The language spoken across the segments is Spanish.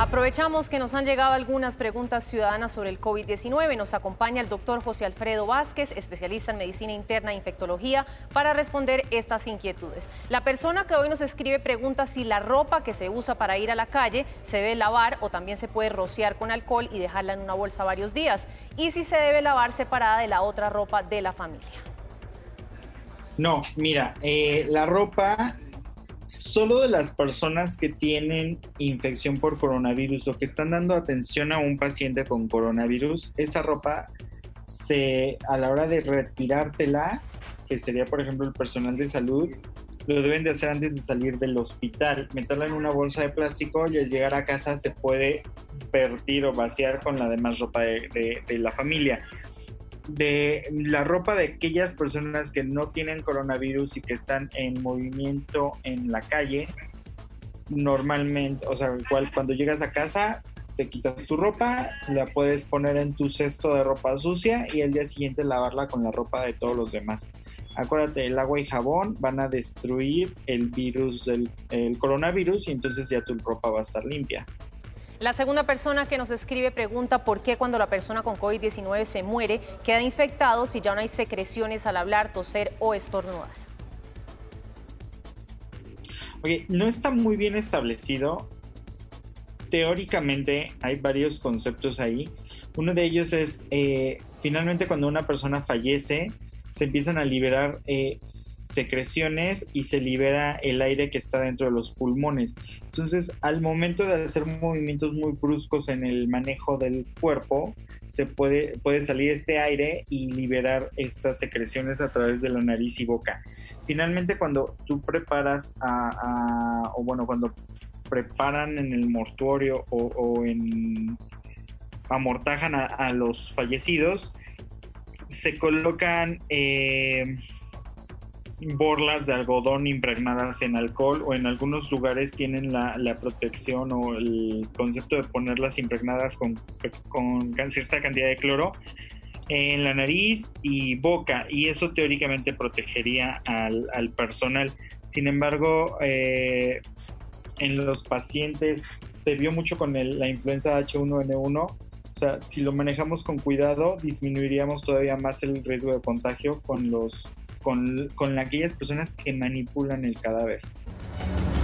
Aprovechamos que nos han llegado algunas preguntas ciudadanas sobre el COVID-19. Nos acompaña el doctor José Alfredo Vázquez, especialista en medicina interna e infectología, para responder estas inquietudes. La persona que hoy nos escribe pregunta si la ropa que se usa para ir a la calle se debe lavar o también se puede rociar con alcohol y dejarla en una bolsa varios días. Y si se debe lavar separada de la otra ropa de la familia. No, mira, eh, la ropa solo de las personas que tienen infección por coronavirus o que están dando atención a un paciente con coronavirus, esa ropa se a la hora de retirártela, que sería por ejemplo el personal de salud, lo deben de hacer antes de salir del hospital, meterla en una bolsa de plástico y al llegar a casa se puede vertir o vaciar con la demás ropa de, de la familia de la ropa de aquellas personas que no tienen coronavirus y que están en movimiento en la calle, normalmente, o sea, igual cuando llegas a casa, te quitas tu ropa, la puedes poner en tu cesto de ropa sucia y el día siguiente lavarla con la ropa de todos los demás. Acuérdate, el agua y jabón van a destruir el virus del el coronavirus y entonces ya tu ropa va a estar limpia. La segunda persona que nos escribe pregunta por qué cuando la persona con COVID-19 se muere queda infectado si ya no hay secreciones al hablar, toser o estornudar. No está muy bien establecido. Teóricamente hay varios conceptos ahí. Uno de ellos es, eh, finalmente cuando una persona fallece, se empiezan a liberar eh, secreciones y se libera el aire que está dentro de los pulmones. Entonces, al momento de hacer movimientos muy bruscos en el manejo del cuerpo, se puede, puede salir este aire y liberar estas secreciones a través de la nariz y boca. Finalmente, cuando tú preparas a, o bueno, cuando preparan en el mortuorio o, en amortajan a, los fallecidos, se colocan eh, borlas de algodón impregnadas en alcohol o en algunos lugares tienen la, protección o el concepto de ponerlas impregnadas con, con cierta cantidad de cloro en la nariz y boca y eso teóricamente protegería al, personal. Sin embargo, eh, en los pacientes se vio mucho con la influenza H1N1. O sea, si lo manejamos con cuidado, disminuiríamos todavía más el riesgo de contagio con los con, con aquellas personas que manipulan el cadáver.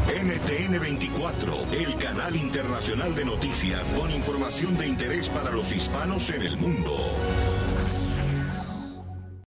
NTN 24, el canal internacional de noticias con información de interés para los hispanos en el mundo.